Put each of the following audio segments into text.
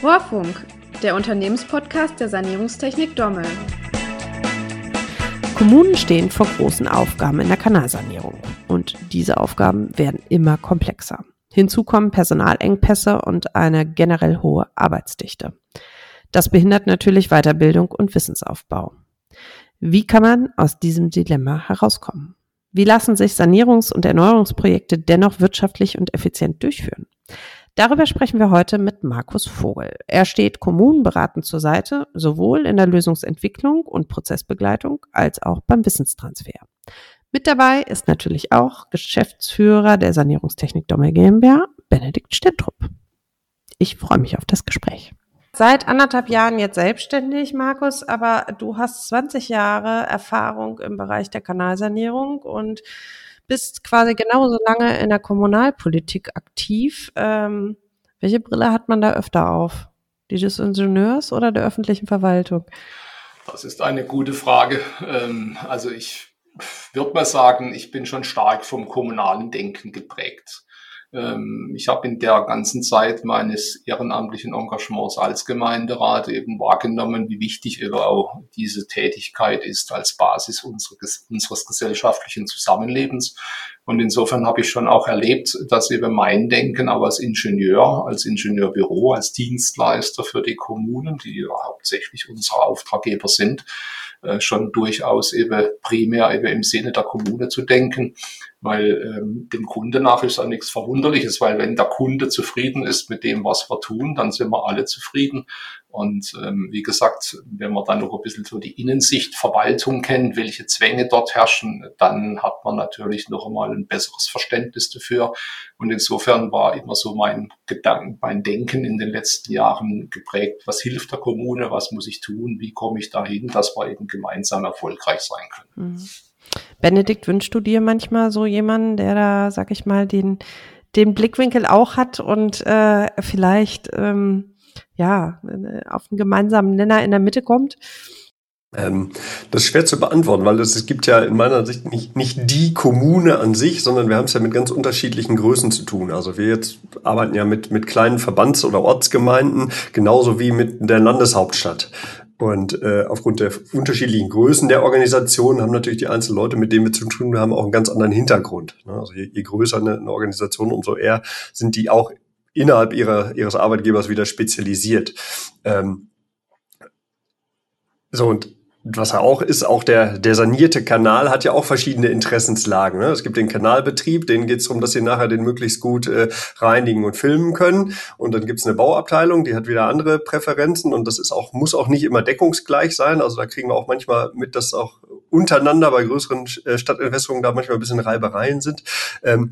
Rohrfunk, der Unternehmenspodcast der Sanierungstechnik Dommel. Kommunen stehen vor großen Aufgaben in der Kanalsanierung und diese Aufgaben werden immer komplexer. Hinzu kommen Personalengpässe und eine generell hohe Arbeitsdichte. Das behindert natürlich Weiterbildung und Wissensaufbau. Wie kann man aus diesem Dilemma herauskommen? Wie lassen sich Sanierungs- und Erneuerungsprojekte dennoch wirtschaftlich und effizient durchführen? Darüber sprechen wir heute mit Markus Vogel. Er steht Kommunen beratend zur Seite, sowohl in der Lösungsentwicklung und Prozessbegleitung als auch beim Wissenstransfer. Mit dabei ist natürlich auch Geschäftsführer der Sanierungstechnik Dommel GmbH, Benedikt Stentrup. Ich freue mich auf das Gespräch. Seit anderthalb Jahren jetzt selbstständig, Markus, aber du hast 20 Jahre Erfahrung im Bereich der Kanalsanierung und bist quasi genauso lange in der Kommunalpolitik aktiv. Ähm, welche Brille hat man da öfter auf? Die des Ingenieurs oder der öffentlichen Verwaltung? Das ist eine gute Frage. Ähm, also ich würde mal sagen, ich bin schon stark vom kommunalen Denken geprägt. Ähm, ich habe in der ganzen Zeit meines ehrenamtlichen Engagements als Gemeinderat eben wahrgenommen, wie wichtig eben auch diese Tätigkeit ist als Basis unseres, unseres gesellschaftlichen Zusammenlebens. Und insofern habe ich schon auch erlebt, dass eben mein Denken auch als Ingenieur, als Ingenieurbüro, als Dienstleister für die Kommunen, die ja hauptsächlich unsere Auftraggeber sind, äh, schon durchaus eben primär eben im Sinne der Kommune zu denken weil ähm, dem Kunde nach ist ja nichts Verwunderliches, weil wenn der Kunde zufrieden ist mit dem, was wir tun, dann sind wir alle zufrieden. Und ähm, wie gesagt, wenn man dann noch ein bisschen so die Innensicht Verwaltung kennt, welche Zwänge dort herrschen, dann hat man natürlich noch einmal ein besseres Verständnis dafür. Und insofern war immer so mein Gedanken, mein Denken in den letzten Jahren geprägt, was hilft der Kommune, was muss ich tun, wie komme ich dahin, dass wir eben gemeinsam erfolgreich sein können. Mhm. Benedikt, wünschst du dir manchmal so jemanden, der da, sag ich mal, den, den Blickwinkel auch hat und äh, vielleicht ähm, ja auf einen gemeinsamen Nenner in der Mitte kommt? Ähm, das ist schwer zu beantworten, weil es, gibt ja in meiner Sicht nicht, nicht die Kommune an sich, sondern wir haben es ja mit ganz unterschiedlichen Größen zu tun. Also wir jetzt arbeiten ja mit, mit kleinen Verbands- oder Ortsgemeinden, genauso wie mit der Landeshauptstadt. Und äh, aufgrund der unterschiedlichen Größen der Organisation haben natürlich die einzelnen Leute, mit denen wir zu tun haben, auch einen ganz anderen Hintergrund. Ne? Also je, je größer eine, eine Organisation, umso eher sind die auch innerhalb ihrer, ihres Arbeitgebers wieder spezialisiert. Ähm, so, und was er auch ist, auch der, der sanierte Kanal hat ja auch verschiedene Interessenslagen. Ne? Es gibt den Kanalbetrieb, denen geht es darum, dass sie nachher den möglichst gut äh, reinigen und filmen können. Und dann gibt es eine Bauabteilung, die hat wieder andere Präferenzen und das ist auch, muss auch nicht immer deckungsgleich sein. Also da kriegen wir auch manchmal mit, dass auch untereinander bei größeren äh, Stadtentwässerungen da manchmal ein bisschen Reibereien sind. Ähm,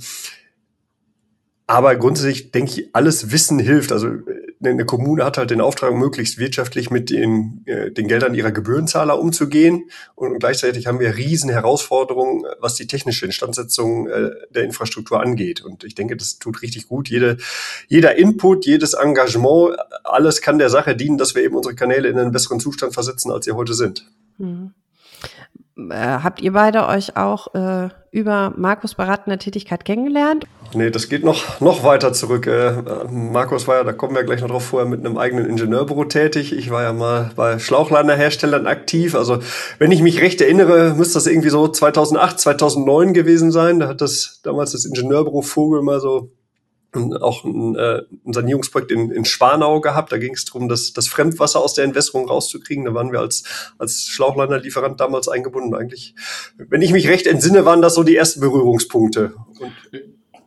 aber grundsätzlich denke ich, alles Wissen hilft. Also äh, eine Kommune hat halt den Auftrag, möglichst wirtschaftlich mit den, äh, den Geldern ihrer Gebührenzahler umzugehen. Und gleichzeitig haben wir riesen Herausforderungen, was die technische Instandsetzung äh, der Infrastruktur angeht. Und ich denke, das tut richtig gut. Jede, jeder Input, jedes Engagement, alles kann der Sache dienen, dass wir eben unsere Kanäle in einen besseren Zustand versetzen, als sie heute sind. Mhm. Äh, habt ihr beide euch auch äh, über Markus beratende Tätigkeit kennengelernt? Nee, das geht noch, noch weiter zurück. Äh, Markus war ja, da kommen wir gleich noch drauf, vorher mit einem eigenen Ingenieurbüro tätig. Ich war ja mal bei Schlauchlanderherstellern aktiv. Also, wenn ich mich recht erinnere, müsste das irgendwie so 2008, 2009 gewesen sein. Da hat das damals das Ingenieurbüro Vogel mal so auch ein, äh, ein Sanierungsprojekt in, in Spanau gehabt. Da ging es darum, das, das Fremdwasser aus der Entwässerung rauszukriegen. Da waren wir als, als Schlauchlanderlieferant damals eingebunden. Eigentlich, wenn ich mich recht entsinne, waren das so die ersten Berührungspunkte. Und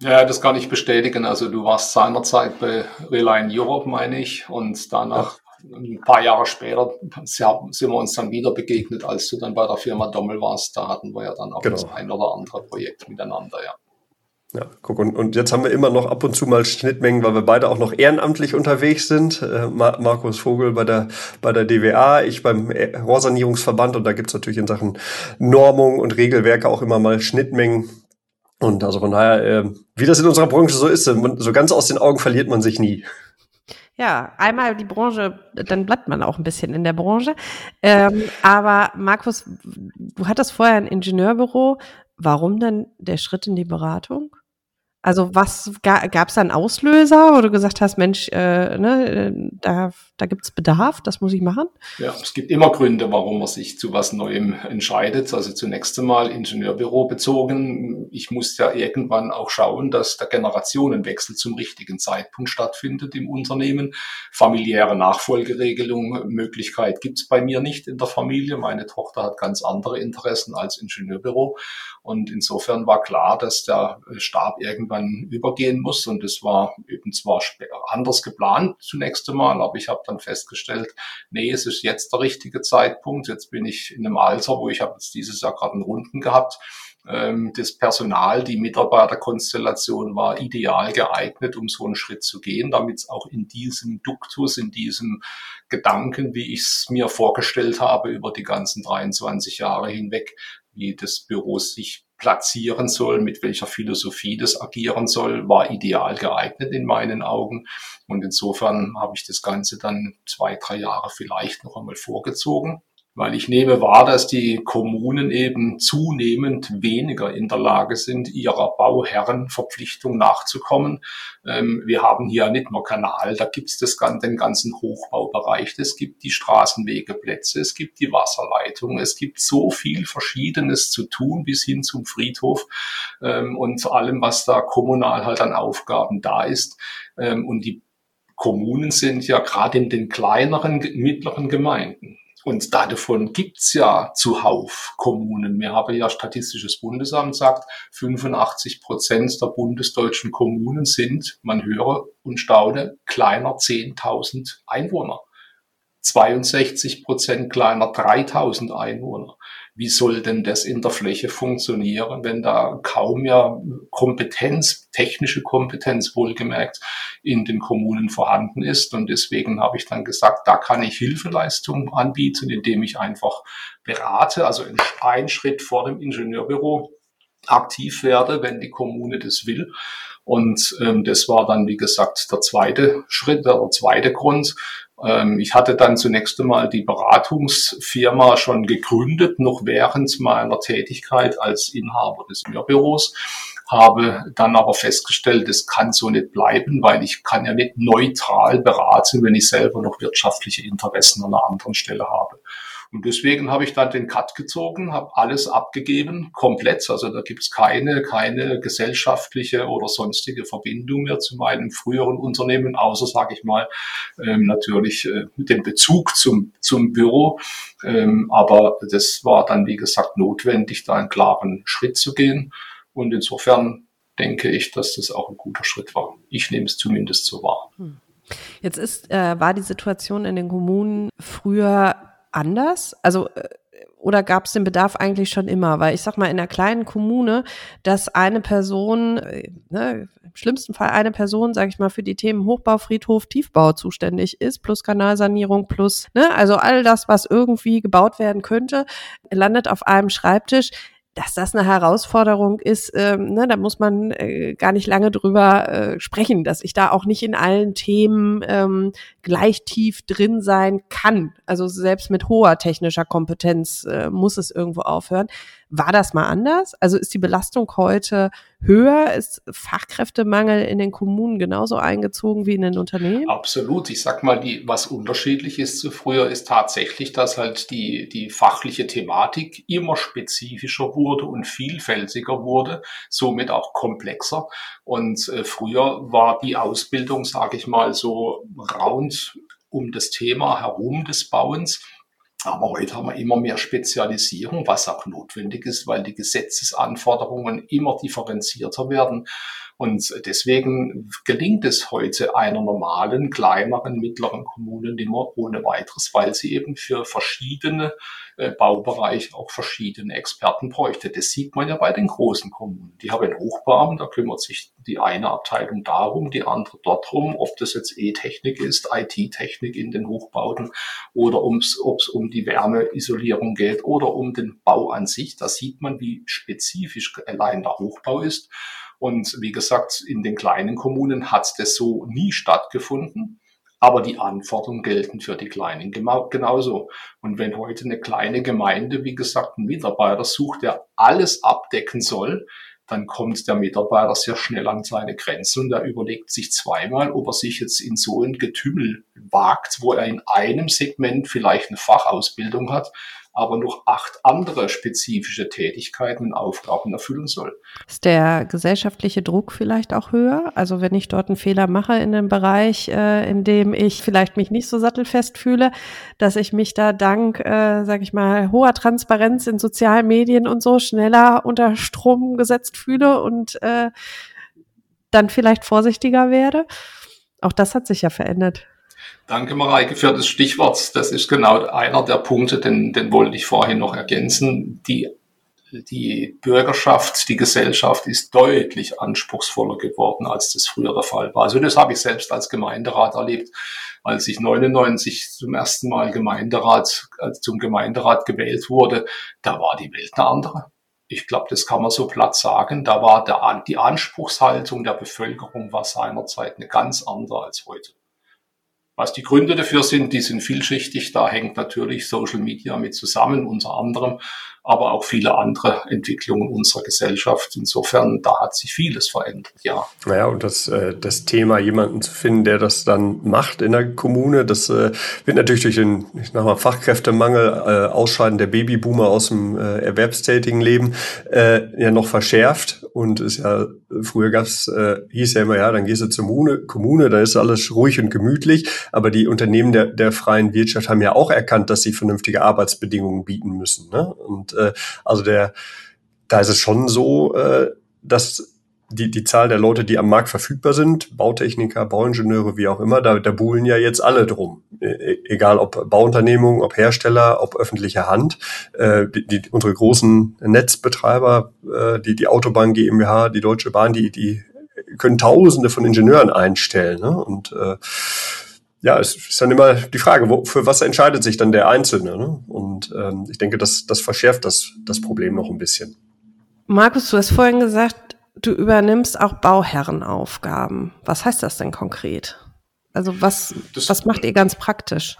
ja, das kann ich bestätigen. Also du warst seinerzeit bei Reliant Europe, meine ich, und danach ein paar Jahre später sind wir uns dann wieder begegnet, als du dann bei der Firma Dommel warst. Da hatten wir ja dann auch genau. das ein oder andere Projekt miteinander, ja. Ja, guck, und, und jetzt haben wir immer noch ab und zu mal Schnittmengen, weil wir beide auch noch ehrenamtlich unterwegs sind. Äh, Mar Markus Vogel bei der, bei der DWA, ich beim Rohrsanierungsverband und da gibt's natürlich in Sachen Normung und Regelwerke auch immer mal Schnittmengen. Und also von daher, äh, wie das in unserer Branche so ist, so ganz aus den Augen verliert man sich nie. Ja, einmal die Branche, dann bleibt man auch ein bisschen in der Branche. Ähm, aber Markus, du hattest vorher ein Ingenieurbüro. Warum denn der Schritt in die Beratung? Also was gab es da einen Auslöser, wo du gesagt hast, Mensch, äh, ne, da, da gibt es Bedarf, das muss ich machen? Ja, es gibt immer Gründe, warum man sich zu was Neuem entscheidet. Also zunächst einmal Ingenieurbüro bezogen. Ich muss ja irgendwann auch schauen, dass der Generationenwechsel zum richtigen Zeitpunkt stattfindet im Unternehmen. Familiäre Nachfolgeregelung, Möglichkeit gibt es bei mir nicht in der Familie. Meine Tochter hat ganz andere Interessen als Ingenieurbüro. Und insofern war klar, dass der Stab irgendwann übergehen muss. Und es war eben zwar anders geplant zunächst einmal, aber ich habe dann festgestellt, nee, es ist jetzt der richtige Zeitpunkt. Jetzt bin ich in einem Alter, wo ich habe jetzt dieses Jahr gerade einen Runden gehabt. Ähm, das Personal, die Mitarbeiterkonstellation war ideal geeignet, um so einen Schritt zu gehen, damit es auch in diesem Duktus, in diesem Gedanken, wie ich es mir vorgestellt habe, über die ganzen 23 Jahre hinweg, wie das Büro sich platzieren soll, mit welcher Philosophie das agieren soll, war ideal geeignet in meinen Augen. Und insofern habe ich das Ganze dann zwei, drei Jahre vielleicht noch einmal vorgezogen weil ich nehme wahr, dass die Kommunen eben zunehmend weniger in der Lage sind, ihrer Bauherrenverpflichtung nachzukommen. Ähm, wir haben hier nicht nur Kanal, da gibt es den ganzen Hochbaubereich, es gibt die Straßenwegeplätze, es gibt die Wasserleitung, es gibt so viel Verschiedenes zu tun bis hin zum Friedhof ähm, und zu allem, was da kommunal halt an Aufgaben da ist. Ähm, und die Kommunen sind ja gerade in den kleineren, mittleren Gemeinden und davon gibt's ja zuhauf Kommunen. Wir haben ja Statistisches Bundesamt sagt, 85 Prozent der bundesdeutschen Kommunen sind, man höre und staune, kleiner 10.000 Einwohner. 62 Prozent kleiner 3000 Einwohner. Wie soll denn das in der Fläche funktionieren, wenn da kaum mehr Kompetenz, technische Kompetenz wohlgemerkt, in den Kommunen vorhanden ist? Und deswegen habe ich dann gesagt, da kann ich Hilfeleistungen anbieten, indem ich einfach berate, also einen Schritt vor dem Ingenieurbüro aktiv werde, wenn die Kommune das will. Und ähm, das war dann, wie gesagt, der zweite Schritt, der zweite Grund. Ähm, ich hatte dann zunächst einmal die Beratungsfirma schon gegründet, noch während meiner Tätigkeit als Inhaber des Mehrbüros habe dann aber festgestellt, das kann so nicht bleiben, weil ich kann ja nicht neutral beraten, wenn ich selber noch wirtschaftliche Interessen an einer anderen Stelle habe. Und deswegen habe ich dann den Cut gezogen, habe alles abgegeben, komplett. Also da gibt es keine, keine gesellschaftliche oder sonstige Verbindung mehr zu meinem früheren Unternehmen, außer, sage ich mal, ähm, natürlich äh, den Bezug zum, zum Büro. Ähm, aber das war dann, wie gesagt, notwendig, da einen klaren Schritt zu gehen. Und insofern denke ich, dass das auch ein guter Schritt war. Ich nehme es zumindest so wahr. Hm. Jetzt ist, äh, war die Situation in den Kommunen früher anders? Also äh, oder gab es den Bedarf eigentlich schon immer? Weil ich sag mal, in einer kleinen Kommune, dass eine Person, äh, ne, im schlimmsten Fall eine Person, sage ich mal, für die Themen Hochbau, Friedhof, Tiefbau zuständig ist, plus Kanalsanierung, plus, ne, also all das, was irgendwie gebaut werden könnte, landet auf einem Schreibtisch dass das eine Herausforderung ist, ähm, ne, da muss man äh, gar nicht lange drüber äh, sprechen, dass ich da auch nicht in allen Themen ähm, gleich tief drin sein kann. Also selbst mit hoher technischer Kompetenz äh, muss es irgendwo aufhören. War das mal anders? Also ist die Belastung heute höher? Ist Fachkräftemangel in den Kommunen genauso eingezogen wie in den Unternehmen? Absolut. Ich sag mal, die, was unterschiedlich ist zu früher, ist tatsächlich, dass halt die, die fachliche Thematik immer spezifischer wurde und vielfältiger wurde, somit auch komplexer. Und äh, früher war die Ausbildung, sage ich mal, so rund um das Thema herum des Bauens aber heute haben wir immer mehr Spezialisierung, was auch notwendig ist, weil die Gesetzesanforderungen immer differenzierter werden. Und deswegen gelingt es heute einer normalen, kleineren, mittleren Kommune nicht mehr ohne weiteres, weil sie eben für verschiedene äh, Baubereiche auch verschiedene Experten bräuchte. Das sieht man ja bei den großen Kommunen. Die haben einen Hochbeamten, da kümmert sich die eine Abteilung darum, die andere dort rum, ob das jetzt E-Technik ist, IT-Technik in den Hochbauten oder ob es um die Wärmeisolierung geht oder um den Bau an sich. Da sieht man, wie spezifisch allein der Hochbau ist. Und wie gesagt, in den kleinen Kommunen hat das so nie stattgefunden. Aber die Anforderungen gelten für die Kleinen genauso. Und wenn heute eine kleine Gemeinde, wie gesagt, einen Mitarbeiter sucht, der alles abdecken soll, dann kommt der Mitarbeiter sehr schnell an seine Grenzen und er überlegt sich zweimal, ob er sich jetzt in so ein Getümmel wagt, wo er in einem Segment vielleicht eine Fachausbildung hat, aber noch acht andere spezifische Tätigkeiten und Aufgaben erfüllen soll. Ist der gesellschaftliche Druck vielleicht auch höher? Also wenn ich dort einen Fehler mache in einem Bereich, äh, in dem ich vielleicht mich nicht so sattelfest fühle, dass ich mich da dank, äh, sage ich mal, hoher Transparenz in sozialen Medien und so schneller unter Strom gesetzt fühle und äh, dann vielleicht vorsichtiger werde? Auch das hat sich ja verändert. Danke, Mareike, für das Stichwort. Das ist genau einer der Punkte, den, den wollte ich vorhin noch ergänzen. Die, die Bürgerschaft, die Gesellschaft ist deutlich anspruchsvoller geworden, als das früher der Fall war. Also das habe ich selbst als Gemeinderat erlebt. Als ich 99 zum ersten Mal Gemeinderat, also zum Gemeinderat gewählt wurde, da war die Welt eine andere. Ich glaube, das kann man so platt sagen. Da war der, die Anspruchshaltung der Bevölkerung war seinerzeit eine ganz andere als heute. Was die Gründe dafür sind, die sind vielschichtig. Da hängt natürlich Social Media mit zusammen, unter anderem aber auch viele andere Entwicklungen unserer Gesellschaft. Insofern, da hat sich vieles verändert, ja. Naja, und das, äh, das Thema, jemanden zu finden, der das dann macht in der Kommune, das äh, wird natürlich durch den ich sag mal, Fachkräftemangel, äh, Ausscheiden der Babyboomer aus dem äh, erwerbstätigen Leben äh, ja noch verschärft. Und ist ja, früher gab's, äh, hieß ja immer, ja, dann gehst du zur Kommune, Kommune, da ist alles ruhig und gemütlich. Aber die Unternehmen der, der freien Wirtschaft haben ja auch erkannt, dass sie vernünftige Arbeitsbedingungen bieten müssen. Ne? Und äh, also der, da ist es schon so, äh, dass die, die Zahl der Leute, die am Markt verfügbar sind, Bautechniker, Bauingenieure, wie auch immer, da, da buhlen ja jetzt alle drum. E, e egal ob Bauunternehmung, ob Hersteller, ob öffentliche Hand. Äh, die, die, unsere großen Netzbetreiber, äh, die, die Autobahn GmbH, die Deutsche Bahn, die, die können Tausende von Ingenieuren einstellen. Ne? Und äh, ja, es ist dann immer die Frage, wo, für was entscheidet sich dann der Einzelne? Ne? Und ähm, ich denke, das, das verschärft das, das Problem noch ein bisschen. Markus, du hast vorhin gesagt, du übernimmst auch Bauherrenaufgaben. Was heißt das denn konkret? Also was, das, was macht ihr ganz praktisch?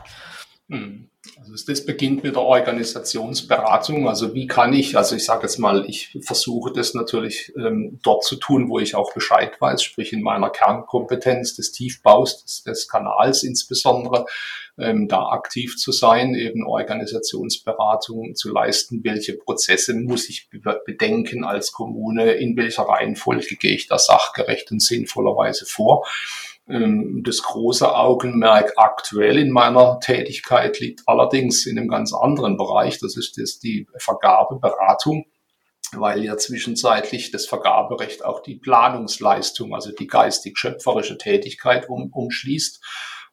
Also das beginnt mit der Organisationsberatung. Also wie kann ich, also ich sage jetzt mal, ich versuche das natürlich ähm, dort zu tun, wo ich auch Bescheid weiß, sprich in meiner Kernkompetenz des Tiefbaus, des, des Kanals insbesondere, ähm, da aktiv zu sein, eben Organisationsberatung zu leisten, welche Prozesse muss ich bedenken als Kommune, in welcher Reihenfolge gehe ich da sachgerecht und sinnvollerweise vor. Ähm, das große Augenmerk aktuell in meiner Tätigkeit liegt allerdings in einem ganz anderen Bereich. Das ist das die Vergabeberatung, weil ja zwischenzeitlich das Vergaberecht auch die Planungsleistung, also die geistig-schöpferische Tätigkeit um, umschließt.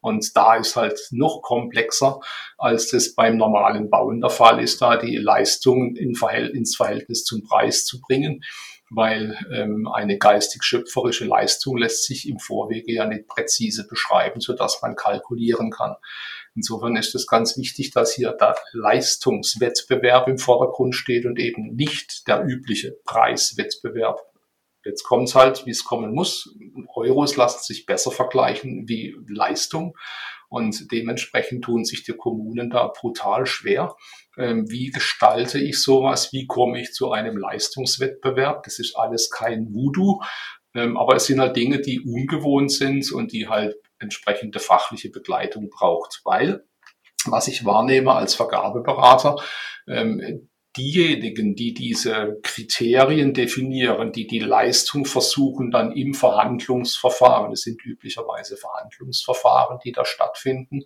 Und da ist halt noch komplexer, als das beim normalen Bauen der Fall ist, da die Leistung in Verhält ins Verhältnis zum Preis zu bringen weil ähm, eine geistig-schöpferische Leistung lässt sich im Vorwege ja nicht präzise beschreiben, so dass man kalkulieren kann. Insofern ist es ganz wichtig, dass hier der Leistungswettbewerb im Vordergrund steht und eben nicht der übliche Preiswettbewerb. Jetzt kommt es halt, wie es kommen muss. Euros lassen sich besser vergleichen wie Leistung. Und dementsprechend tun sich die Kommunen da brutal schwer. Ähm, wie gestalte ich sowas? Wie komme ich zu einem Leistungswettbewerb? Das ist alles kein Voodoo. Ähm, aber es sind halt Dinge, die ungewohnt sind und die halt entsprechende fachliche Begleitung braucht. Weil, was ich wahrnehme als Vergabeberater, ähm, diejenigen, die diese Kriterien definieren, die die Leistung versuchen, dann im Verhandlungsverfahren, es sind üblicherweise Verhandlungsverfahren, die da stattfinden,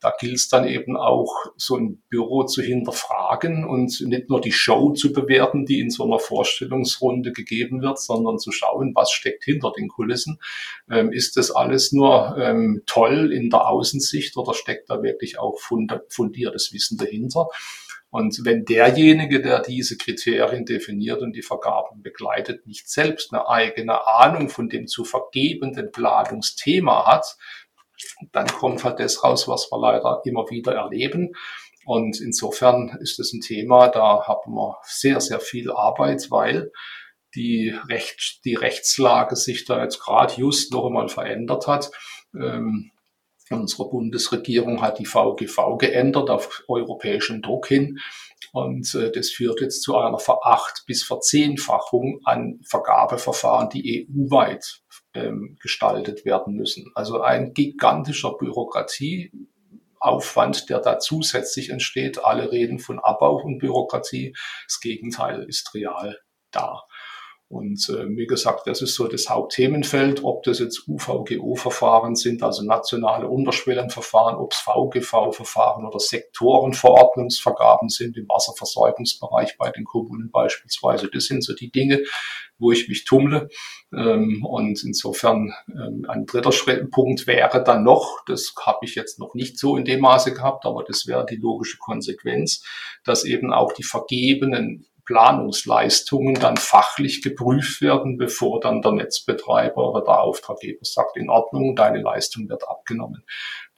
da gilt es dann eben auch, so ein Büro zu hinterfragen und nicht nur die Show zu bewerten, die in so einer Vorstellungsrunde gegeben wird, sondern zu schauen, was steckt hinter den Kulissen. Ähm, ist das alles nur ähm, toll in der Außensicht oder steckt da wirklich auch fundiertes Wissen dahinter? Und wenn derjenige, der diese Kriterien definiert und die Vergaben begleitet, nicht selbst eine eigene Ahnung von dem zu vergebenden Planungsthema hat, dann kommt halt das raus, was wir leider immer wieder erleben. Und insofern ist es ein Thema, da haben wir sehr, sehr viel Arbeit, weil die, Recht, die Rechtslage sich da jetzt gerade just noch einmal verändert hat. Ähm, Unsere Bundesregierung hat die VGV geändert auf europäischen Druck hin. Und äh, das führt jetzt zu einer Veracht- bis Verzehnfachung an Vergabeverfahren, die EU-weit ähm, gestaltet werden müssen. Also ein gigantischer Bürokratieaufwand, der da zusätzlich entsteht. Alle reden von Abbau von Bürokratie. Das Gegenteil ist real da. Und äh, wie gesagt, das ist so das Hauptthemenfeld, ob das jetzt UVGO-Verfahren sind, also nationale Unterschwellenverfahren, ob es VGV-Verfahren oder Sektorenverordnungsvergaben sind im Wasserversorgungsbereich bei den Kommunen beispielsweise. Das sind so die Dinge, wo ich mich tummle. Ähm, und insofern ähm, ein dritter Punkt wäre dann noch, das habe ich jetzt noch nicht so in dem Maße gehabt, aber das wäre die logische Konsequenz, dass eben auch die vergebenen Planungsleistungen dann fachlich geprüft werden, bevor dann der Netzbetreiber oder der Auftraggeber sagt, in Ordnung, deine Leistung wird abgenommen.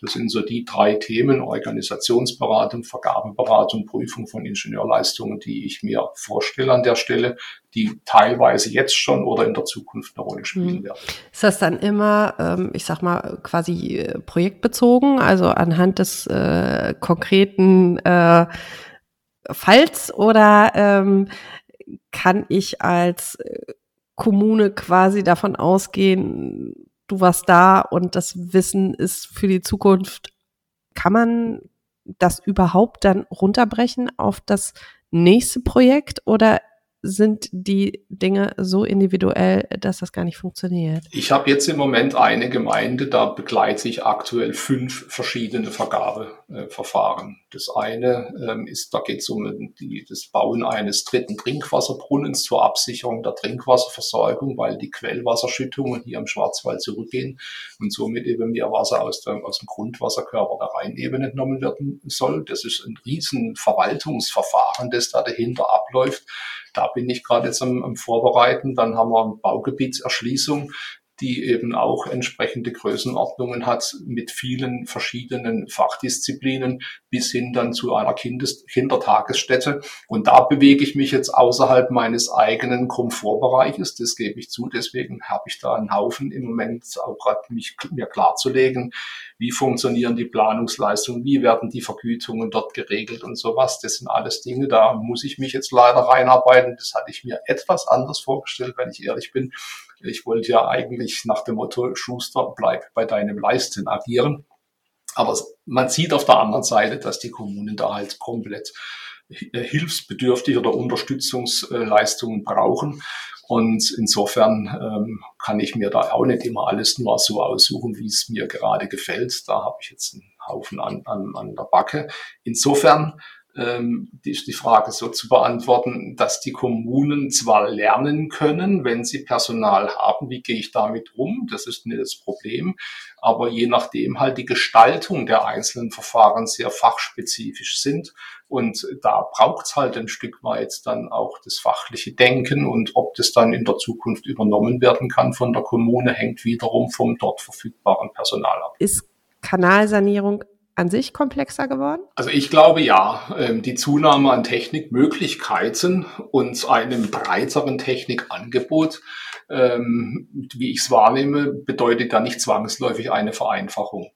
Das sind so die drei Themen, Organisationsberatung, Vergabeberatung, Prüfung von Ingenieurleistungen, die ich mir vorstelle an der Stelle, die teilweise jetzt schon oder in der Zukunft eine Rolle spielen hm. werden. Ist das dann immer, ähm, ich sag mal, quasi äh, projektbezogen, also anhand des äh, konkreten äh, Falls oder ähm, kann ich als äh, Kommune quasi davon ausgehen, du warst da und das Wissen ist für die Zukunft, kann man das überhaupt dann runterbrechen auf das nächste Projekt oder sind die Dinge so individuell, dass das gar nicht funktioniert? Ich habe jetzt im Moment eine Gemeinde, da begleite ich aktuell fünf verschiedene Vergabeverfahren. Das eine ähm, ist, da geht es um die, das Bauen eines dritten Trinkwasserbrunnens zur Absicherung der Trinkwasserversorgung, weil die Quellwasserschüttungen hier im Schwarzwald zurückgehen und somit eben mehr Wasser aus, der, aus dem Grundwasserkörper der Rheinebene entnommen werden soll. Das ist ein riesen Verwaltungsverfahren, das da dahinter abläuft da bin ich gerade jetzt am, am Vorbereiten. Dann haben wir eine Baugebietserschließung, die eben auch entsprechende Größenordnungen hat mit vielen verschiedenen Fachdisziplinen bis hin dann zu einer Kindes Kindertagesstätte. Und da bewege ich mich jetzt außerhalb meines eigenen Komfortbereiches. Das gebe ich zu. Deswegen habe ich da einen Haufen im Moment auch gerade mich mir klarzulegen, wie funktionieren die Planungsleistungen, wie werden die Vergütungen dort geregelt und sowas. Das sind alles Dinge, da muss ich mich jetzt leider reinarbeiten. Das hatte ich mir etwas anders vorgestellt, wenn ich ehrlich bin. Ich wollte ja eigentlich nach dem Motto Schuster, bleib bei deinem Leisten agieren. Aber man sieht auf der anderen Seite, dass die Kommunen da halt komplett hilfsbedürftig oder Unterstützungsleistungen brauchen. Und insofern ähm, kann ich mir da auch nicht immer alles nur so aussuchen, wie es mir gerade gefällt. Da habe ich jetzt einen Haufen an, an, an der Backe. Insofern die ist die Frage so zu beantworten, dass die Kommunen zwar lernen können, wenn sie Personal haben, wie gehe ich damit um, das ist nicht das Problem, aber je nachdem halt die Gestaltung der einzelnen Verfahren sehr fachspezifisch sind. Und da braucht es halt ein Stück weit dann auch das fachliche Denken. Und ob das dann in der Zukunft übernommen werden kann von der Kommune, hängt wiederum vom dort verfügbaren Personal ab. Ist Kanalsanierung an sich komplexer geworden? Also ich glaube ja. Ähm, die Zunahme an Technikmöglichkeiten und einem breiteren Technikangebot, ähm, wie ich es wahrnehme, bedeutet da nicht zwangsläufig eine Vereinfachung.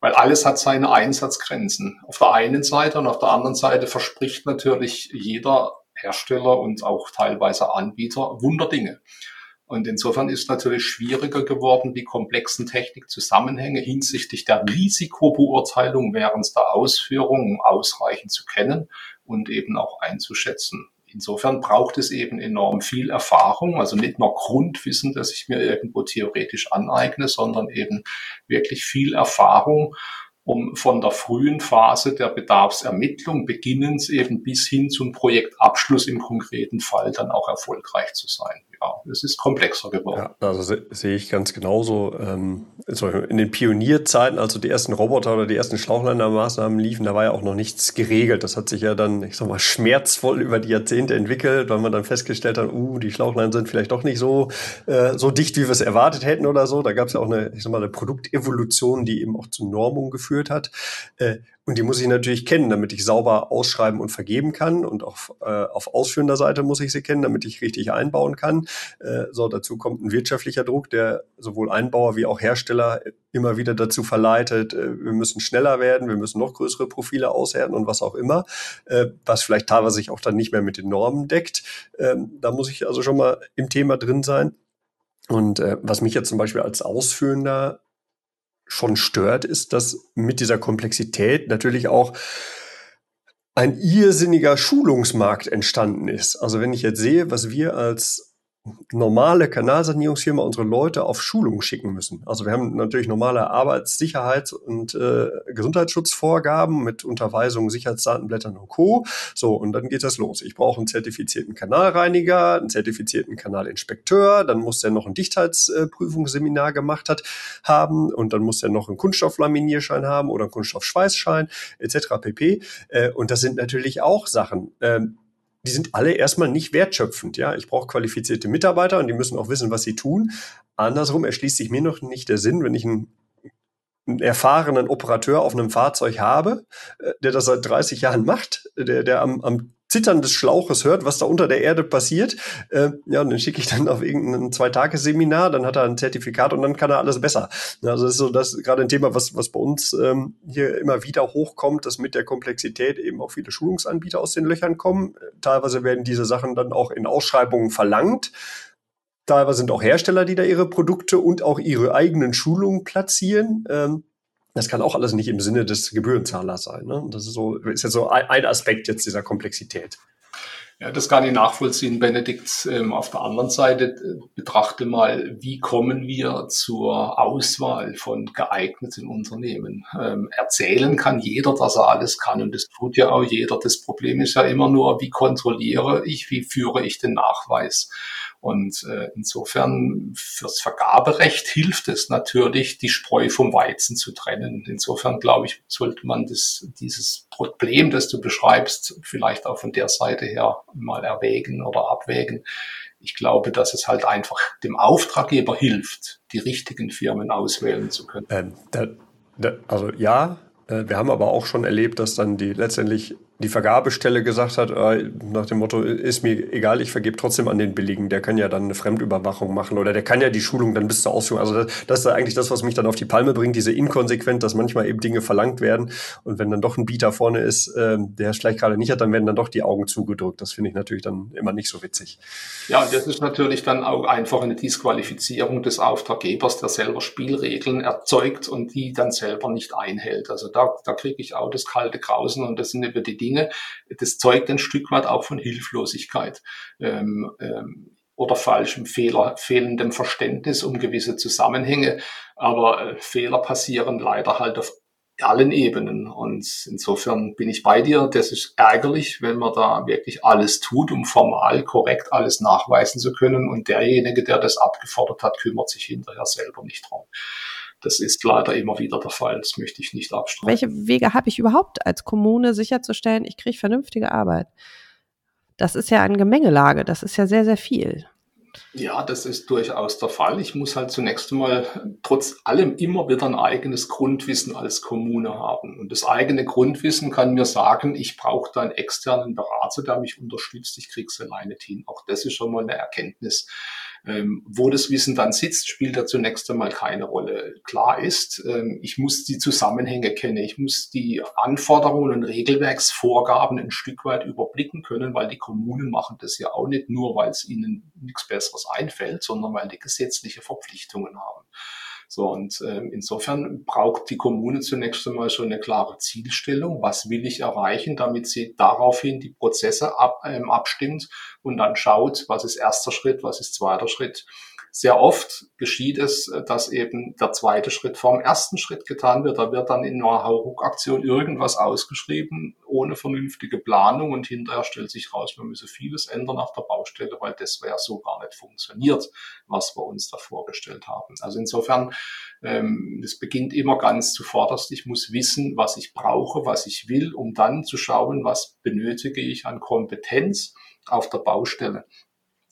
Weil alles hat seine Einsatzgrenzen. Auf der einen Seite und auf der anderen Seite verspricht natürlich jeder Hersteller und auch teilweise Anbieter Wunderdinge. Und insofern ist natürlich schwieriger geworden, die komplexen Technikzusammenhänge hinsichtlich der Risikobeurteilung während der Ausführung ausreichend zu kennen und eben auch einzuschätzen. Insofern braucht es eben enorm viel Erfahrung, also nicht nur Grundwissen, das ich mir irgendwo theoretisch aneigne, sondern eben wirklich viel Erfahrung, um von der frühen Phase der Bedarfsermittlung beginnend eben bis hin zum Projektabschluss im konkreten Fall dann auch erfolgreich zu sein ja, es ist komplexer geworden. Ja, also se sehe ich ganz genauso. Ähm, in den Pionierzeiten, also die ersten Roboter oder die ersten Schlauchlandermaßnahmen liefen, da war ja auch noch nichts geregelt. Das hat sich ja dann, ich sag mal, schmerzvoll über die Jahrzehnte entwickelt, weil man dann festgestellt hat, uh, die Schlauchleinen sind vielleicht doch nicht so, äh, so dicht, wie wir es erwartet hätten oder so. Da gab es ja auch eine, ich sag mal, eine Produktevolution, die eben auch zu Normung geführt hat. Äh, Und die muss ich natürlich kennen, damit ich sauber ausschreiben und vergeben kann. Und auch äh, auf ausführender Seite muss ich sie kennen, damit ich richtig einbauen kann. Äh, so, dazu kommt ein wirtschaftlicher Druck, der sowohl Einbauer wie auch Hersteller immer wieder dazu verleitet, äh, wir müssen schneller werden, wir müssen noch größere Profile aushärten und was auch immer, äh, was vielleicht teilweise sich auch dann nicht mehr mit den Normen deckt. Ähm, da muss ich also schon mal im Thema drin sein. Und äh, was mich jetzt zum Beispiel als Ausführender schon stört, ist, dass mit dieser Komplexität natürlich auch ein irrsinniger Schulungsmarkt entstanden ist. Also wenn ich jetzt sehe, was wir als normale Kanalsanierungsfirma unsere Leute auf Schulungen schicken müssen. Also wir haben natürlich normale Arbeitssicherheits- und äh, Gesundheitsschutzvorgaben mit Unterweisungen, Sicherheitsdatenblättern und Co. So, und dann geht das los. Ich brauche einen zertifizierten Kanalreiniger, einen zertifizierten Kanalinspekteur, dann muss der noch ein Dichtheitsprüfungsseminar gemacht hat, haben und dann muss der noch einen Kunststofflaminierschein haben oder einen Kunststoffschweißschein etc. pp. Äh, und das sind natürlich auch Sachen. Ähm, die sind alle erstmal nicht wertschöpfend. Ja, ich brauche qualifizierte Mitarbeiter und die müssen auch wissen, was sie tun. Andersrum erschließt sich mir noch nicht der Sinn, wenn ich einen, einen erfahrenen Operateur auf einem Fahrzeug habe, äh, der das seit 30 Jahren macht, der, der am, am Zittern des Schlauches hört, was da unter der Erde passiert. Äh, ja, und dann schicke ich dann auf irgendein Zweitagesseminar, dann hat er ein Zertifikat und dann kann er alles besser. Also das ist so das gerade ein Thema, was, was bei uns ähm, hier immer wieder hochkommt, dass mit der Komplexität eben auch viele Schulungsanbieter aus den Löchern kommen. Teilweise werden diese Sachen dann auch in Ausschreibungen verlangt. Teilweise sind auch Hersteller, die da ihre Produkte und auch ihre eigenen Schulungen platzieren. Ähm, das kann auch alles nicht im Sinne des Gebührenzahlers sein. Ne? Das ist so, ist ja so ein Aspekt jetzt dieser Komplexität. Ja, das kann ich nachvollziehen, Benedikt. Ähm, auf der anderen Seite äh, betrachte mal, wie kommen wir zur Auswahl von geeigneten Unternehmen? Ähm, erzählen kann jeder, dass er alles kann und das tut ja auch jeder. Das Problem ist ja immer nur, wie kontrolliere ich, wie führe ich den Nachweis? Und äh, insofern fürs Vergaberecht hilft es natürlich, die Spreu vom Weizen zu trennen. Insofern glaube ich, sollte man das, dieses Problem, das du beschreibst, vielleicht auch von der Seite her mal erwägen oder abwägen. Ich glaube, dass es halt einfach dem Auftraggeber hilft, die richtigen Firmen auswählen zu können. Ähm, da, da, also ja, äh, wir haben aber auch schon erlebt, dass dann die letztendlich die Vergabestelle gesagt hat, äh, nach dem Motto, ist mir egal, ich vergebe trotzdem an den Billigen, der kann ja dann eine Fremdüberwachung machen oder der kann ja die Schulung dann bis zur Ausführung. Also das, das ist eigentlich das, was mich dann auf die Palme bringt, diese Inkonsequent, dass manchmal eben Dinge verlangt werden und wenn dann doch ein Bieter vorne ist, äh, der es vielleicht gerade nicht hat, dann werden dann doch die Augen zugedrückt. Das finde ich natürlich dann immer nicht so witzig. Ja, das ist natürlich dann auch einfach eine Disqualifizierung des Auftraggebers, der selber Spielregeln erzeugt und die dann selber nicht einhält. Also da, da kriege ich auch das kalte Grausen und das sind über die Dinge, Dinge. Das zeugt ein Stück weit auch von Hilflosigkeit. Ähm, ähm, oder falschem Fehler, fehlendem Verständnis um gewisse Zusammenhänge. Aber äh, Fehler passieren leider halt auf allen Ebenen. Und insofern bin ich bei dir. Das ist ärgerlich, wenn man da wirklich alles tut, um formal korrekt alles nachweisen zu können. Und derjenige, der das abgefordert hat, kümmert sich hinterher selber nicht drum. Das ist leider immer wieder der Fall. Das möchte ich nicht abstreiten. Welche Wege habe ich überhaupt als Kommune sicherzustellen, ich kriege vernünftige Arbeit? Das ist ja eine Gemengelage. Das ist ja sehr, sehr viel. Ja, das ist durchaus der Fall. Ich muss halt zunächst einmal trotz allem immer wieder ein eigenes Grundwissen als Kommune haben. Und das eigene Grundwissen kann mir sagen, ich brauche da einen externen Berater, der mich unterstützt. Ich krieg's alleine nicht hin. Auch das ist schon mal eine Erkenntnis. Ähm, wo das Wissen dann sitzt, spielt da zunächst einmal keine Rolle. Klar ist, ähm, ich muss die Zusammenhänge kennen, ich muss die Anforderungen und Regelwerksvorgaben ein Stück weit überblicken können, weil die Kommunen machen das ja auch nicht nur, weil es ihnen nichts Besseres einfällt, sondern weil die gesetzliche Verpflichtungen haben. So, und äh, insofern braucht die Kommune zunächst einmal schon eine klare Zielstellung. Was will ich erreichen, damit sie daraufhin die Prozesse ab, ähm, abstimmt und dann schaut, was ist erster Schritt, was ist zweiter Schritt. Sehr oft geschieht es, äh, dass eben der zweite Schritt vom ersten Schritt getan wird. Da wird dann in einer Hauruck-Aktion irgendwas ausgeschrieben, ohne vernünftige Planung und hinterher stellt sich raus, wir müssen vieles ändern auf der Baustelle, weil das wäre so gar nicht funktioniert, was wir uns da vorgestellt haben. Also insofern, ähm, es beginnt immer ganz zuvorderst. Ich muss wissen, was ich brauche, was ich will, um dann zu schauen, was benötige ich an Kompetenz auf der Baustelle.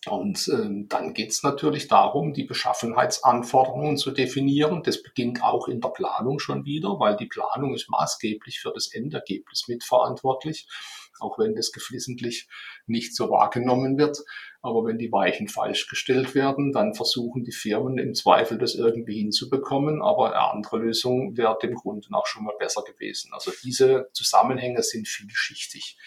Und ähm, dann geht es natürlich darum, die Beschaffenheitsanforderungen zu definieren. Das beginnt auch in der Planung schon wieder, weil die Planung ist maßgeblich für das Endergebnis mitverantwortlich, auch wenn das geflissentlich nicht so wahrgenommen wird. Aber wenn die Weichen falsch gestellt werden, dann versuchen die Firmen im Zweifel das irgendwie hinzubekommen. Aber eine andere Lösung wäre dem Grunde nach schon mal besser gewesen. Also diese Zusammenhänge sind vielschichtig.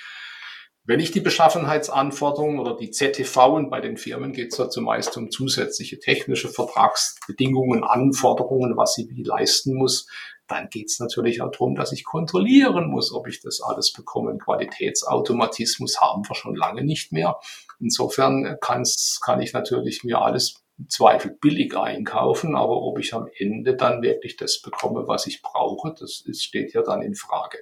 Wenn ich die Beschaffenheitsanforderungen oder die ZTV und bei den Firmen geht es ja zumeist um zusätzliche technische Vertragsbedingungen, Anforderungen, was sie wie leisten muss, dann geht es natürlich auch darum, dass ich kontrollieren muss, ob ich das alles bekomme. Qualitätsautomatismus haben wir schon lange nicht mehr. Insofern kann's, kann ich natürlich mir alles im Zweifel billig einkaufen, aber ob ich am Ende dann wirklich das bekomme, was ich brauche, das ist, steht ja dann in Frage.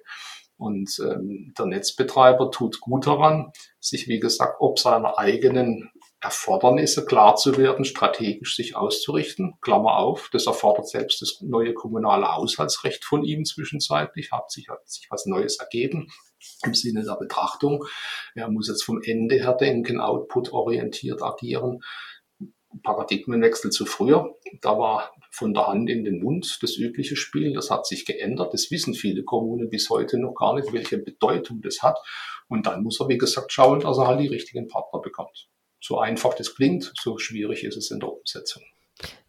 Und ähm, der Netzbetreiber tut gut daran, sich, wie gesagt, ob seiner eigenen Erfordernisse klar zu werden, strategisch sich auszurichten. Klammer auf, das erfordert selbst das neue kommunale Haushaltsrecht von ihm zwischenzeitlich, hat sich, hat sich was Neues ergeben im Sinne der Betrachtung. Er muss jetzt vom Ende her denken, output-orientiert agieren. Paradigmenwechsel zu früher. Da war von der Hand in den Mund das übliche Spiel. Das hat sich geändert. Das wissen viele Kommunen bis heute noch gar nicht, welche Bedeutung das hat. Und dann muss er, wie gesagt, schauen, dass er halt die richtigen Partner bekommt. So einfach das klingt, so schwierig ist es in der Umsetzung.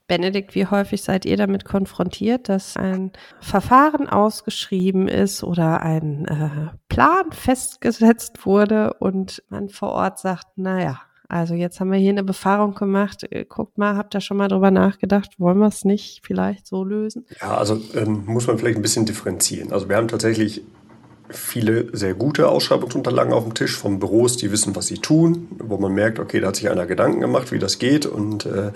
Benedikt, wie häufig seid ihr damit konfrontiert, dass ein Verfahren ausgeschrieben ist oder ein äh, Plan festgesetzt wurde und man vor Ort sagt, naja, also jetzt haben wir hier eine Befahrung gemacht. Äh, guckt mal, habt ihr schon mal drüber nachgedacht? Wollen wir es nicht vielleicht so lösen? Ja, also ähm, muss man vielleicht ein bisschen differenzieren. Also wir haben tatsächlich viele sehr gute Ausschreibungsunterlagen auf dem Tisch von Büros, die wissen, was sie tun, wo man merkt, okay, da hat sich einer Gedanken gemacht, wie das geht und äh,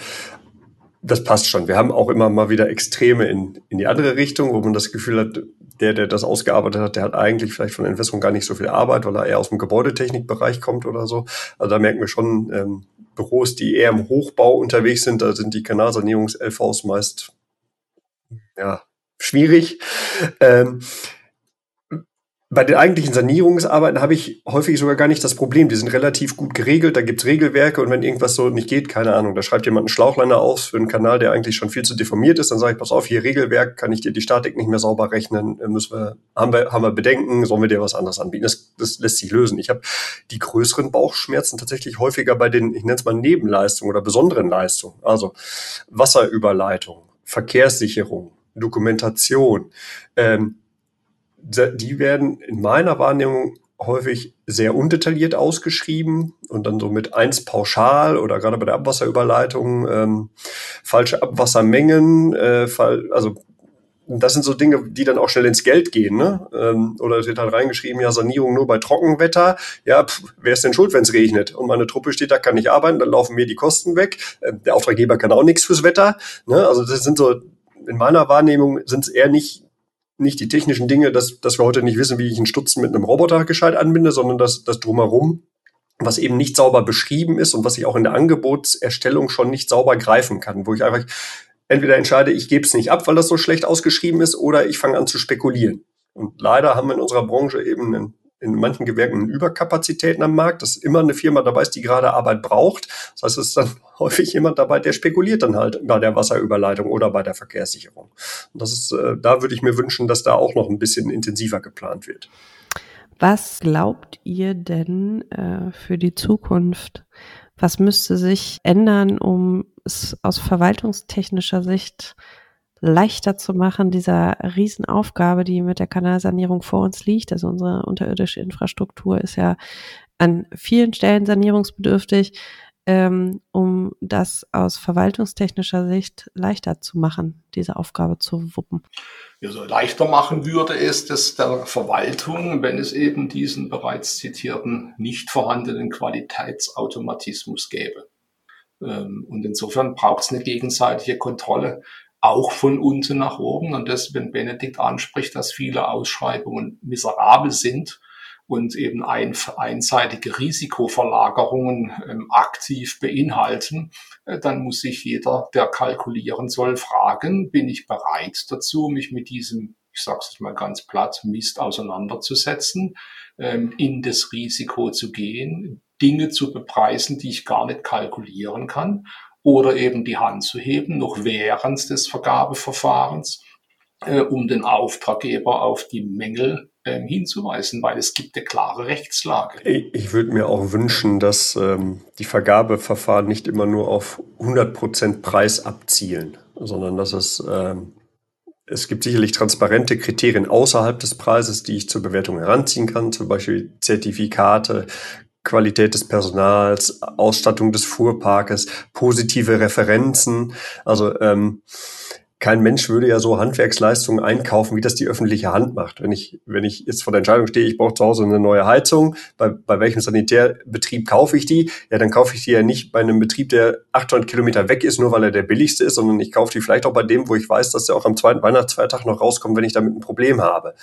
das passt schon. Wir haben auch immer mal wieder Extreme in, in die andere Richtung, wo man das Gefühl hat, der, der das ausgearbeitet hat, der hat eigentlich vielleicht von der Entwässerung gar nicht so viel Arbeit, weil er eher aus dem Gebäudetechnikbereich kommt oder so. Also da merken wir schon, ähm, Büros, die eher im Hochbau unterwegs sind, da sind die Kanalsanierungs-LVs meist ja, schwierig. Ähm, bei den eigentlichen Sanierungsarbeiten habe ich häufig sogar gar nicht das Problem. Die sind relativ gut geregelt, da gibt's Regelwerke und wenn irgendwas so nicht geht, keine Ahnung, da schreibt jemand einen Schlauchliner aus für einen Kanal, der eigentlich schon viel zu deformiert ist, dann sage ich, pass auf, hier Regelwerk, kann ich dir die Statik nicht mehr sauber rechnen, äh, müssen wir, haben wir, haben wir Bedenken, sollen wir dir was anderes anbieten? Das, das lässt sich lösen. Ich habe die größeren Bauchschmerzen tatsächlich häufiger bei den, ich nenne es mal Nebenleistungen oder besonderen Leistungen, also Wasserüberleitung, Verkehrssicherung, Dokumentation, ähm, die werden in meiner Wahrnehmung häufig sehr undetailliert ausgeschrieben und dann so mit eins pauschal oder gerade bei der Abwasserüberleitung ähm, falsche Abwassermengen, äh, also das sind so Dinge, die dann auch schnell ins Geld gehen, ne? Ähm, oder es wird halt reingeschrieben, ja, Sanierung nur bei Trockenwetter. Ja, pff, wer ist denn schuld, wenn es regnet? Und meine Truppe steht da, kann nicht arbeiten, dann laufen mir die Kosten weg. Äh, der Auftraggeber kann auch nichts fürs Wetter. Ne? Also das sind so, in meiner Wahrnehmung sind es eher nicht nicht die technischen Dinge, dass, dass wir heute nicht wissen, wie ich einen Stutzen mit einem Roboter gescheit anbinde, sondern das, das drumherum, was eben nicht sauber beschrieben ist und was ich auch in der Angebotserstellung schon nicht sauber greifen kann, wo ich einfach entweder entscheide, ich gebe es nicht ab, weil das so schlecht ausgeschrieben ist, oder ich fange an zu spekulieren. Und leider haben wir in unserer Branche eben einen in manchen Gewerken Überkapazitäten am Markt, dass immer eine Firma dabei ist, die gerade Arbeit braucht. Das heißt, es ist dann häufig jemand dabei, der spekuliert dann halt bei der Wasserüberleitung oder bei der Verkehrssicherung. Und das ist, äh, da würde ich mir wünschen, dass da auch noch ein bisschen intensiver geplant wird. Was glaubt ihr denn äh, für die Zukunft? Was müsste sich ändern, um es aus verwaltungstechnischer Sicht leichter zu machen, dieser Riesenaufgabe, die mit der Kanalsanierung vor uns liegt. Also unsere unterirdische Infrastruktur ist ja an vielen Stellen sanierungsbedürftig, ähm, um das aus verwaltungstechnischer Sicht leichter zu machen, diese Aufgabe zu wuppen. Ja, so leichter machen würde es das der Verwaltung, wenn es eben diesen bereits zitierten nicht vorhandenen Qualitätsautomatismus gäbe. Ähm, und insofern braucht es eine gegenseitige Kontrolle auch von unten nach oben. Und das, wenn Benedikt anspricht, dass viele Ausschreibungen miserabel sind und eben ein, einseitige Risikoverlagerungen ähm, aktiv beinhalten, äh, dann muss sich jeder, der kalkulieren soll, fragen, bin ich bereit dazu, mich mit diesem ich sage es mal ganz platt, Mist auseinanderzusetzen, ähm, in das Risiko zu gehen, Dinge zu bepreisen, die ich gar nicht kalkulieren kann, oder eben die Hand zu heben, noch während des Vergabeverfahrens, äh, um den Auftraggeber auf die Mängel ähm, hinzuweisen, weil es gibt eine klare Rechtslage. Ich, ich würde mir auch wünschen, dass ähm, die Vergabeverfahren nicht immer nur auf 100% Preis abzielen, sondern dass es ähm, es gibt sicherlich transparente Kriterien außerhalb des Preises, die ich zur Bewertung heranziehen kann, zum Beispiel Zertifikate, Qualität des Personals, Ausstattung des Fuhrparkes, positive Referenzen. Also ähm, kein Mensch würde ja so Handwerksleistungen einkaufen, wie das die öffentliche Hand macht. Wenn ich, wenn ich jetzt vor der Entscheidung stehe, ich brauche zu Hause eine neue Heizung, bei, bei welchem Sanitärbetrieb kaufe ich die? Ja, dann kaufe ich die ja nicht bei einem Betrieb, der 800 Kilometer weg ist, nur weil er der billigste ist, sondern ich kaufe die vielleicht auch bei dem, wo ich weiß, dass der auch am zweiten Weihnachtsfeiertag noch rauskommt, wenn ich damit ein Problem habe.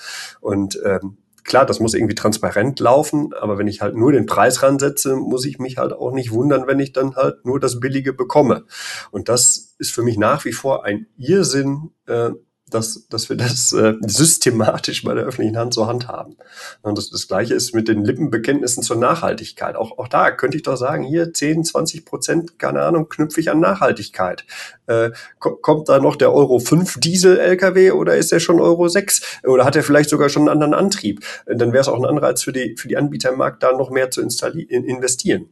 Und ähm, klar, das muss irgendwie transparent laufen, aber wenn ich halt nur den Preis ransetze, muss ich mich halt auch nicht wundern, wenn ich dann halt nur das Billige bekomme. Und das ist für mich nach wie vor ein Irrsinn, äh, dass, dass wir das äh, systematisch bei der öffentlichen Hand so handhaben. Und das, das Gleiche ist mit den Lippenbekenntnissen zur Nachhaltigkeit. Auch, auch da könnte ich doch sagen, hier 10, 20 Prozent, keine Ahnung, knüpfe ich an Nachhaltigkeit. Äh, kommt da noch der Euro 5 Diesel-LKW oder ist er schon Euro 6? Oder hat er vielleicht sogar schon einen anderen Antrieb? Dann wäre es auch ein Anreiz für die, für die Anbieter im Markt, da noch mehr zu installieren, investieren.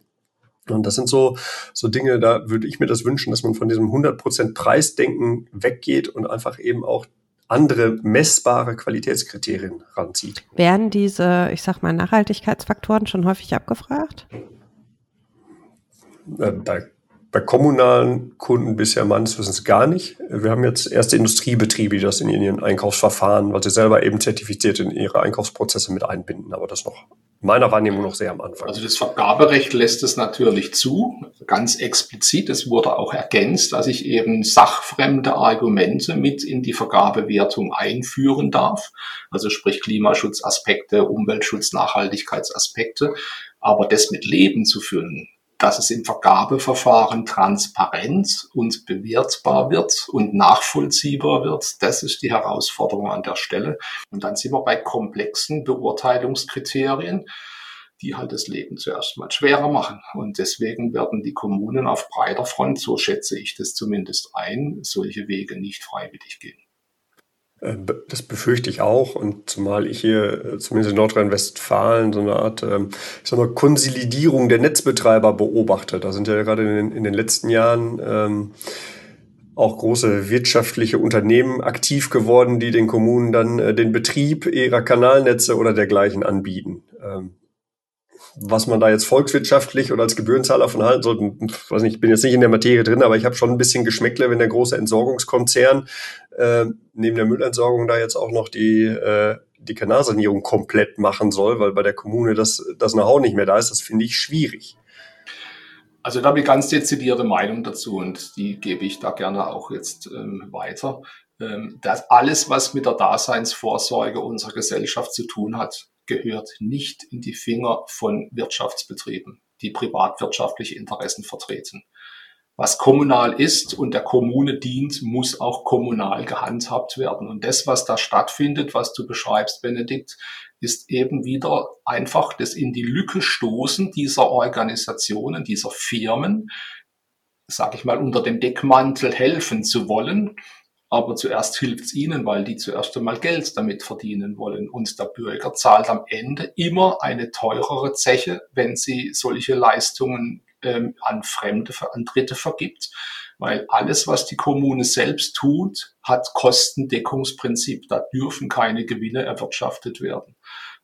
Und das sind so, so Dinge, da würde ich mir das wünschen, dass man von diesem 100% Preisdenken weggeht und einfach eben auch andere messbare Qualitätskriterien ranzieht. Werden diese, ich sag mal, Nachhaltigkeitsfaktoren schon häufig abgefragt? Bei, bei kommunalen Kunden bisher meines Wissens gar nicht. Wir haben jetzt erste Industriebetriebe, die das in ihren Einkaufsverfahren, weil sie selber eben zertifiziert in ihre Einkaufsprozesse mit einbinden, aber das noch meiner Wahrnehmung noch sehr am Anfang. Also das Vergaberecht lässt es natürlich zu, ganz explizit. Es wurde auch ergänzt, dass ich eben sachfremde Argumente mit in die Vergabewertung einführen darf. Also sprich Klimaschutzaspekte, Umweltschutz, Nachhaltigkeitsaspekte. Aber das mit Leben zu füllen, dass es im Vergabeverfahren transparent und bewertbar wird und nachvollziehbar wird. Das ist die Herausforderung an der Stelle. Und dann sind wir bei komplexen Beurteilungskriterien, die halt das Leben zuerst mal schwerer machen. Und deswegen werden die Kommunen auf breiter Front, so schätze ich das zumindest ein, solche Wege nicht freiwillig gehen. Äh, das befürchte ich auch. Und zumal ich hier, äh, zumindest in Nordrhein-Westfalen, so eine Art, ähm, ich sag mal, Konsolidierung der Netzbetreiber beobachte. Da sind ja gerade in den, in den letzten Jahren ähm, auch große wirtschaftliche Unternehmen aktiv geworden, die den Kommunen dann äh, den Betrieb ihrer Kanalnetze oder dergleichen anbieten. Ähm, was man da jetzt volkswirtschaftlich oder als Gebührenzahler von halten sollte, weiß nicht, ich bin jetzt nicht in der Materie drin, aber ich habe schon ein bisschen Geschmäckle, wenn der große Entsorgungskonzern äh, neben der Müllentsorgung da jetzt auch noch die, äh, die Kanalsanierung komplett machen soll, weil bei der Kommune das, das Know-how nicht mehr da ist. Das finde ich schwierig. Also da habe ich ganz dezidierte Meinung dazu und die gebe ich da gerne auch jetzt ähm, weiter. Ähm, dass alles, was mit der Daseinsvorsorge unserer Gesellschaft zu tun hat, gehört nicht in die Finger von Wirtschaftsbetrieben, die privatwirtschaftliche Interessen vertreten. Was kommunal ist und der Kommune dient, muss auch kommunal gehandhabt werden. Und das, was da stattfindet, was du beschreibst, Benedikt, ist eben wieder einfach das in die Lücke stoßen dieser Organisationen, dieser Firmen, sage ich mal, unter dem Deckmantel helfen zu wollen aber zuerst hilft es ihnen, weil die zuerst einmal Geld damit verdienen wollen. Und der Bürger zahlt am Ende immer eine teurere Zeche, wenn sie solche Leistungen ähm, an Fremde, an Dritte vergibt. Weil alles, was die Kommune selbst tut, hat Kostendeckungsprinzip. Da dürfen keine Gewinne erwirtschaftet werden.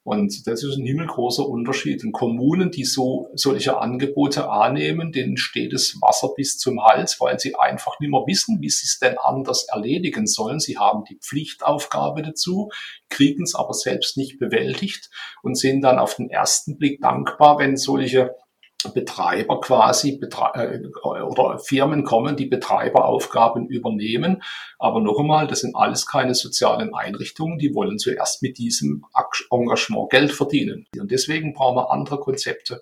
Und das ist ein himmelgroßer Unterschied. Und Kommunen, die so solche Angebote annehmen, denen steht das Wasser bis zum Hals, weil sie einfach nicht mehr wissen, wie sie es denn anders erledigen sollen. Sie haben die Pflichtaufgabe dazu, kriegen es aber selbst nicht bewältigt und sind dann auf den ersten Blick dankbar, wenn solche Betreiber quasi äh, oder Firmen kommen, die Betreiberaufgaben übernehmen. Aber noch einmal, das sind alles keine sozialen Einrichtungen, die wollen zuerst mit diesem Engagement Geld verdienen. Und deswegen brauchen wir andere Konzepte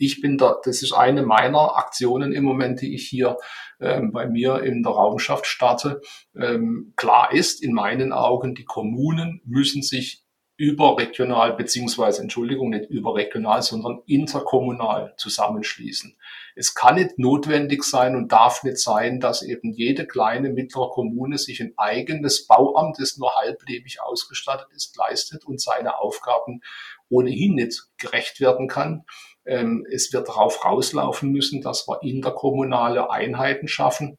ich bin da, das ist eine meiner Aktionen im Moment, die ich hier ähm, bei mir in der Raumschaft starte. Ähm, klar ist in meinen Augen, die Kommunen müssen sich überregional, beziehungsweise, Entschuldigung, nicht überregional, sondern interkommunal zusammenschließen. Es kann nicht notwendig sein und darf nicht sein, dass eben jede kleine, mittlere Kommune sich ein eigenes Bauamt, das nur halblebig ausgestattet ist, leistet und seine Aufgaben ohnehin nicht gerecht werden kann. Ähm, es wird darauf rauslaufen müssen, dass wir interkommunale Einheiten schaffen,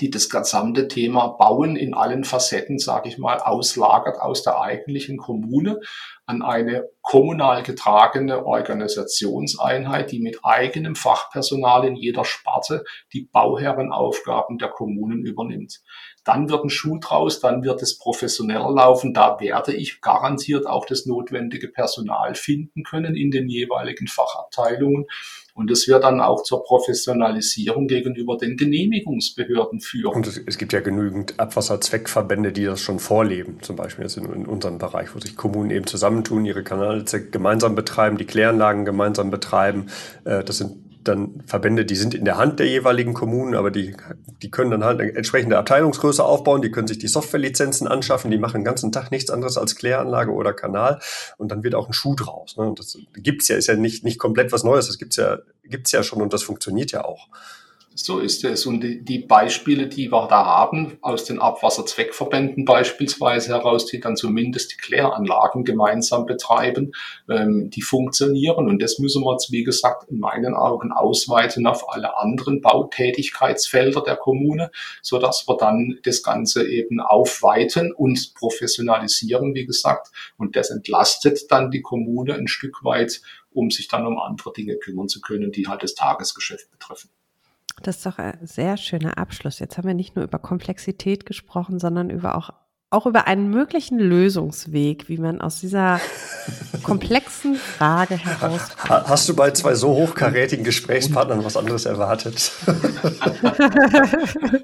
die das gesamte Thema Bauen in allen Facetten, sage ich mal, auslagert aus der eigentlichen Kommune an eine kommunal getragene Organisationseinheit, die mit eigenem Fachpersonal in jeder Sparte die Bauherrenaufgaben der Kommunen übernimmt. Dann wird ein Schuh draus, dann wird es professioneller laufen. Da werde ich garantiert auch das notwendige Personal finden können in den jeweiligen Fachabteilungen. Und das wird dann auch zur Professionalisierung gegenüber den Genehmigungsbehörden führen. Und es, es gibt ja genügend Abwasserzweckverbände, die das schon vorleben, zum Beispiel jetzt in, in unserem Bereich, wo sich Kommunen eben zusammentun, ihre Kanäle gemeinsam betreiben, die Kläranlagen gemeinsam betreiben. Äh, das sind dann Verbände, die sind in der Hand der jeweiligen Kommunen, aber die, die können dann halt eine entsprechende Abteilungsgröße aufbauen, die können sich die Softwarelizenzen anschaffen, die machen den ganzen Tag nichts anderes als Kläranlage oder Kanal und dann wird auch ein Schuh draus. Ne? Und das gibt's ja, ist ja nicht, nicht komplett was Neues, das gibt's ja, gibt's ja schon und das funktioniert ja auch. So ist es. Und die, Beispiele, die wir da haben, aus den Abwasserzweckverbänden beispielsweise heraus, die dann zumindest die Kläranlagen gemeinsam betreiben, ähm, die funktionieren. Und das müssen wir jetzt, wie gesagt, in meinen Augen ausweiten auf alle anderen Bautätigkeitsfelder der Kommune, so dass wir dann das Ganze eben aufweiten und professionalisieren, wie gesagt. Und das entlastet dann die Kommune ein Stück weit, um sich dann um andere Dinge kümmern zu können, die halt das Tagesgeschäft betreffen. Das ist doch ein sehr schöner Abschluss. Jetzt haben wir nicht nur über Komplexität gesprochen, sondern über auch, auch über einen möglichen Lösungsweg, wie man aus dieser komplexen Frage herauskommt. Hast du bei zwei so hochkarätigen Gesprächspartnern was anderes erwartet?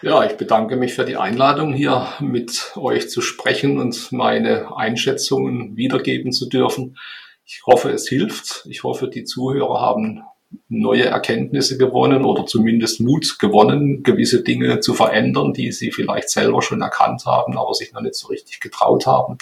Ja, ich bedanke mich für die Einladung, hier mit euch zu sprechen und meine Einschätzungen wiedergeben zu dürfen. Ich hoffe, es hilft. Ich hoffe, die Zuhörer haben neue Erkenntnisse gewonnen oder zumindest Mut gewonnen, gewisse Dinge zu verändern, die sie vielleicht selber schon erkannt haben, aber sich noch nicht so richtig getraut haben.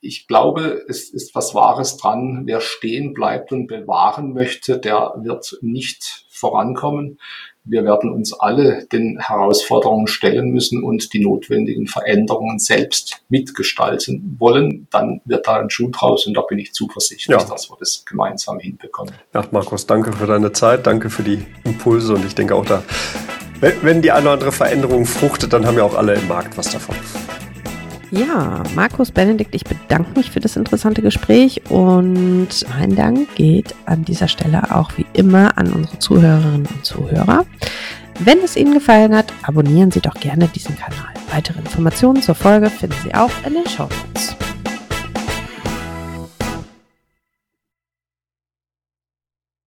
Ich glaube, es ist was Wahres dran. Wer stehen bleibt und bewahren möchte, der wird nicht vorankommen. Wir werden uns alle den Herausforderungen stellen müssen und die notwendigen Veränderungen selbst mitgestalten wollen. Dann wird da ein Schuh draus und da bin ich zuversichtlich, ja. dass wir das gemeinsam hinbekommen. Ja, Markus, danke für deine Zeit, danke für die Impulse und ich denke auch da, wenn die eine oder andere Veränderung fruchtet, dann haben ja auch alle im Markt was davon. Ja, Markus Benedikt, ich bedanke mich für das interessante Gespräch und mein Dank geht an dieser Stelle auch wie immer an unsere Zuhörerinnen und Zuhörer. Wenn es Ihnen gefallen hat, abonnieren Sie doch gerne diesen Kanal. Weitere Informationen zur Folge finden Sie auch in den Show Notes.